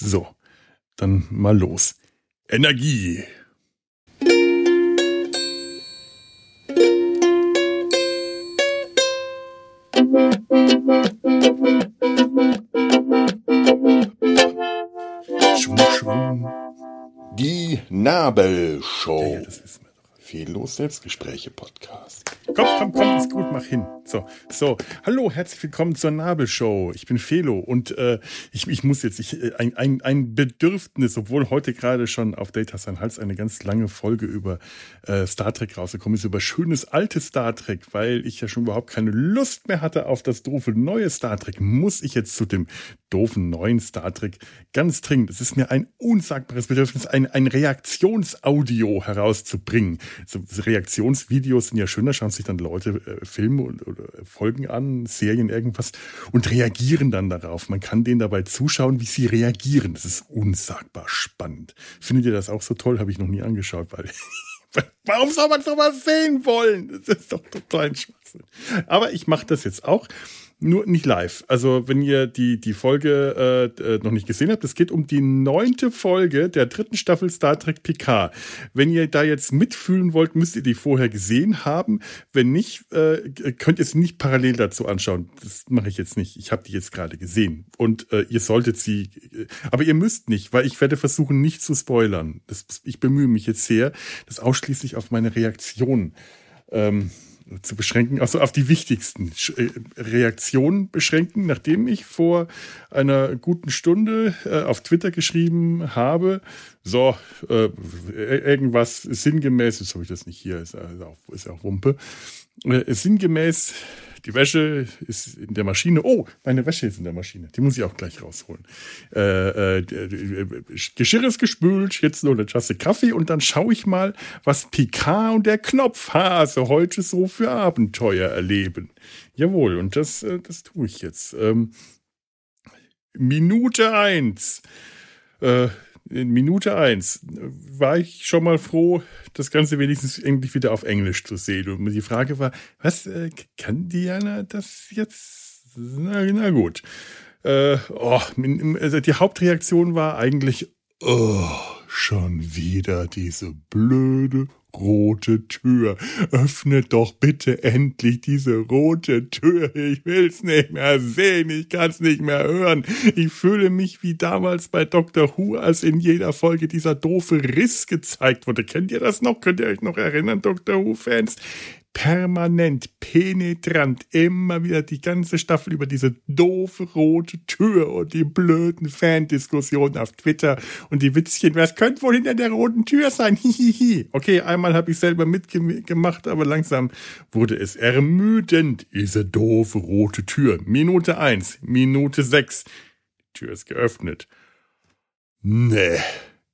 So, dann mal los. Energie. Schwung, schwung. Die Nabelshow. Ja, ja. Fehllos Selbstgespräche Podcast. Komm, komm, komm, ist gut, mach hin. So, so. Hallo, herzlich willkommen zur Nabelshow. Ich bin Felo und äh, ich, ich muss jetzt, ich, äh, ein, ein, ein Bedürfnis, obwohl heute gerade schon auf Data Sein Hals eine ganz lange Folge über äh, Star Trek rausgekommen ist, über schönes altes Star Trek, weil ich ja schon überhaupt keine Lust mehr hatte auf das doofe neue Star Trek, muss ich jetzt zu dem doofen neuen Star Trek ganz dringend. Es ist mir ein unsagbares Bedürfnis, ein, ein Reaktionsaudio herauszubringen. So, Reaktionsvideos sind ja schön, da schauen sich dann Leute äh, Filme und, oder Folgen an, Serien, irgendwas und reagieren dann darauf. Man kann denen dabei zuschauen, wie sie reagieren. Das ist unsagbar spannend. Findet ihr das auch so toll? Habe ich noch nie angeschaut, weil Warum soll man sowas sehen wollen? Das ist doch total ein Schwachsinn. Aber ich mache das jetzt auch. Nur nicht live. Also, wenn ihr die, die Folge äh, äh, noch nicht gesehen habt, es geht um die neunte Folge der dritten Staffel Star Trek Picard. Wenn ihr da jetzt mitfühlen wollt, müsst ihr die vorher gesehen haben. Wenn nicht, äh, könnt ihr sie nicht parallel dazu anschauen. Das mache ich jetzt nicht. Ich habe die jetzt gerade gesehen. Und äh, ihr solltet sie, äh, aber ihr müsst nicht, weil ich werde versuchen, nicht zu spoilern. Das, ich bemühe mich jetzt sehr, das ausschließlich auf meine Reaktion ähm, zu beschränken, also auf die wichtigsten äh, Reaktionen beschränken, nachdem ich vor einer guten Stunde äh, auf Twitter geschrieben habe, so, äh, irgendwas sinngemäß, jetzt habe ich das nicht hier, ist, auch, ist auch Wumpe, äh, sinngemäß die Wäsche ist in der Maschine. Oh, meine Wäsche ist in der Maschine. Die muss ich auch gleich rausholen. Äh, äh, Geschirr ist gespült, jetzt nur eine Tasse Kaffee und dann schaue ich mal, was Picard und der Knopfhase heute so für Abenteuer erleben. Jawohl, und das, äh, das tue ich jetzt. Ähm, Minute eins. Äh, in Minute eins war ich schon mal froh, das Ganze wenigstens endlich wieder auf Englisch zu sehen. Und die Frage war, was äh, kann Diana das jetzt? Na, na gut. Äh, oh, also die Hauptreaktion war eigentlich, oh, schon wieder diese blöde rote Tür. Öffnet doch bitte endlich diese rote Tür. Ich will's nicht mehr sehen. Ich kann's nicht mehr hören. Ich fühle mich wie damals bei Dr. Who, als in jeder Folge dieser doofe Riss gezeigt wurde. Kennt ihr das noch? Könnt ihr euch noch erinnern, Dr. Who-Fans? Permanent, penetrant, immer wieder die ganze Staffel über diese doofe rote Tür und die blöden Fandiskussionen auf Twitter und die Witzchen. Was könnte wohl hinter der roten Tür sein? Hihihi. Okay, einmal habe ich selber mitgemacht, aber langsam wurde es ermüdend. Diese doofe rote Tür. Minute eins, Minute sechs. Die Tür ist geöffnet. Nee.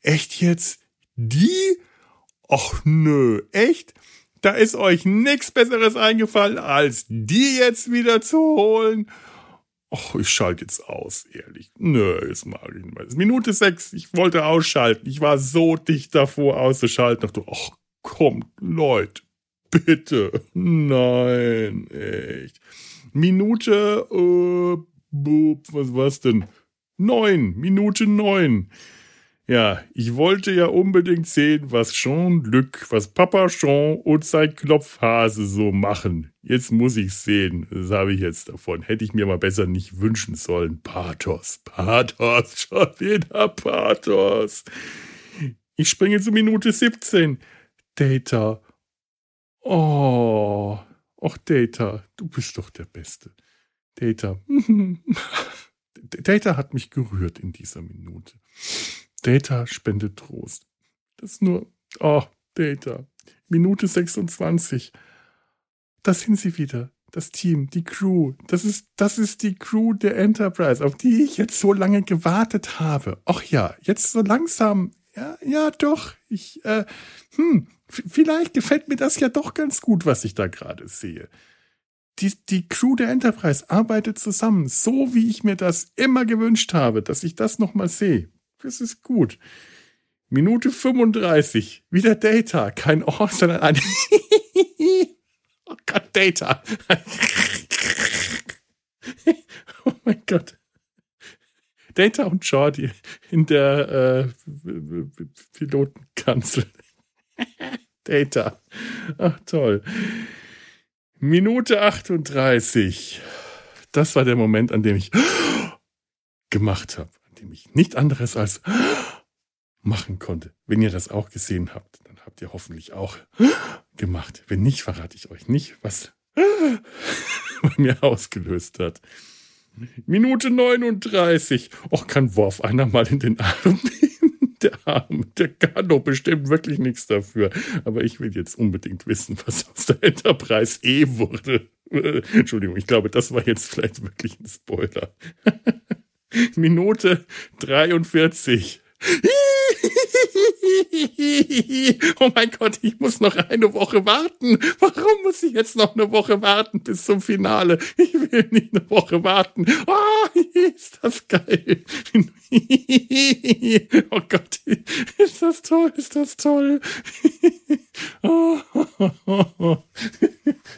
Echt jetzt? Die? Ach nö, echt? Da ist euch nichts Besseres eingefallen, als die jetzt wieder zu holen. Och, ich schalte jetzt aus, ehrlich. Nö, jetzt mag ich nicht mehr. Minute sechs, ich wollte ausschalten. Ich war so dicht davor auszuschalten. Dachte, ach, kommt, Leute, bitte. Nein, echt. Minute, äh, was war's denn? Neun, Minute neun. Ja, ich wollte ja unbedingt sehen, was Jean-Luc, was Papa Jean und sein Knopfhase so machen. Jetzt muss ich's sehen. Das habe ich jetzt davon. Hätte ich mir mal besser nicht wünschen sollen. Pathos, Pathos, schon wieder Pathos. Ich springe zu Minute 17. Data. Oh. Och, Data, du bist doch der Beste. Data. Data hat mich gerührt in dieser Minute. Data spendet Trost. Das ist nur, oh, Data. Minute 26. Da sind sie wieder. Das Team, die Crew. Das ist, das ist die Crew der Enterprise, auf die ich jetzt so lange gewartet habe. Ach ja, jetzt so langsam. Ja, ja, doch. Ich, äh, hm, vielleicht gefällt mir das ja doch ganz gut, was ich da gerade sehe. Die, die Crew der Enterprise arbeitet zusammen, so wie ich mir das immer gewünscht habe, dass ich das nochmal sehe. Das ist gut. Minute 35. Wieder Data. Kein Ort, sondern ein. oh Gott, Data. oh mein Gott. Data und Jordi in der äh, Pilotenkanzel. Data. Ach, toll. Minute 38. Das war der Moment, an dem ich gemacht habe, dem ich nicht anderes als machen konnte. Wenn ihr das auch gesehen habt, dann habt ihr hoffentlich auch gemacht. Wenn nicht, verrate ich euch nicht, was bei mir ausgelöst hat. Minute 39. Och, kann Worf einer mal in den Arm nehmen? Der Arm, der kann doch bestimmt wirklich nichts dafür. Aber ich will jetzt unbedingt wissen, was aus der Enterprise E wurde. Entschuldigung, ich glaube, das war jetzt vielleicht wirklich ein Spoiler. Minute 43. oh mein Gott, ich muss noch eine Woche warten. Warum muss ich jetzt noch eine Woche warten bis zum Finale? Ich will nicht eine Woche warten. Oh, ist das geil. oh Gott, ist das toll, ist das toll.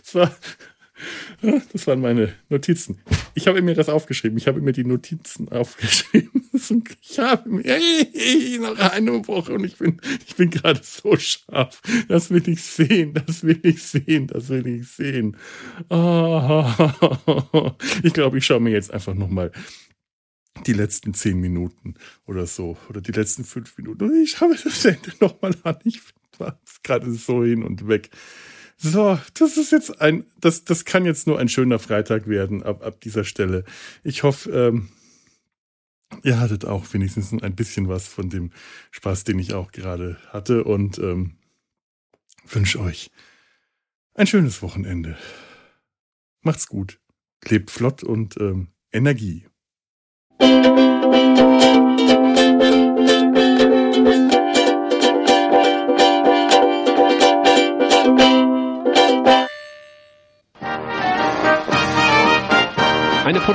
das war das waren meine Notizen. Ich habe mir das aufgeschrieben. Ich habe mir die Notizen aufgeschrieben. Ich habe mir hey, noch eine Woche und ich bin, ich bin gerade so scharf. Das will ich sehen. Das will ich sehen. Das will ich sehen. Oh, ich glaube, ich schaue mir jetzt einfach noch mal die letzten zehn Minuten oder so oder die letzten fünf Minuten. Und ich habe das Ende noch mal an. Ich war gerade so hin und weg. So, das ist jetzt ein, das, das kann jetzt nur ein schöner Freitag werden ab, ab dieser Stelle. Ich hoffe, ähm, ihr hattet auch wenigstens ein bisschen was von dem Spaß, den ich auch gerade hatte und ähm, wünsche euch ein schönes Wochenende. Macht's gut, lebt flott und ähm, Energie.